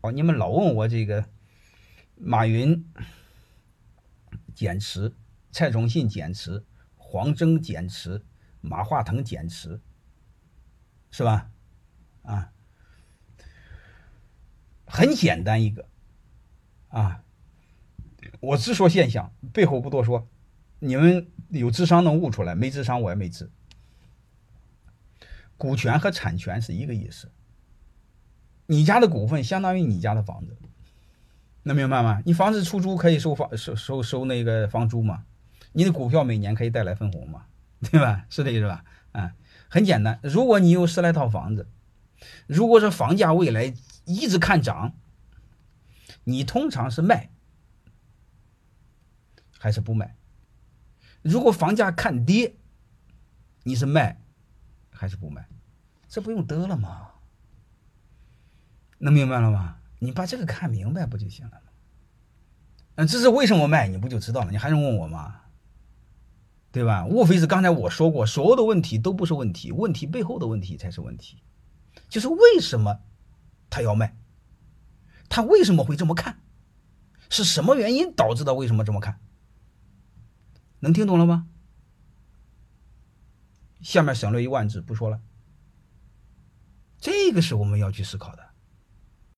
哦，你们老问我这个马云减持、蔡崇信减持、黄峥减持、马化腾减持，是吧？啊，很简单一个啊，我只说现象，背后不多说。你们有智商能悟出来，没智商我也没治。股权和产权是一个意思。你家的股份相当于你家的房子，能明白吗？你房子出租可以收房收收收那个房租吗？你的股票每年可以带来分红吗？对吧？是这意思吧？啊，很简单。如果你有十来套房子，如果说房价未来一直看涨，你通常是卖还是不卖？如果房价看跌，你是卖还是不卖？这不用得了吗？能明白了吗？你把这个看明白不就行了吗？嗯，这是为什么卖，你不就知道了？你还用问我吗？对吧？无非是刚才我说过，所有的问题都不是问题，问题背后的问题才是问题。就是为什么他要卖？他为什么会这么看？是什么原因导致的？为什么这么看？能听懂了吗？下面省略一万字不说了。这个是我们要去思考的。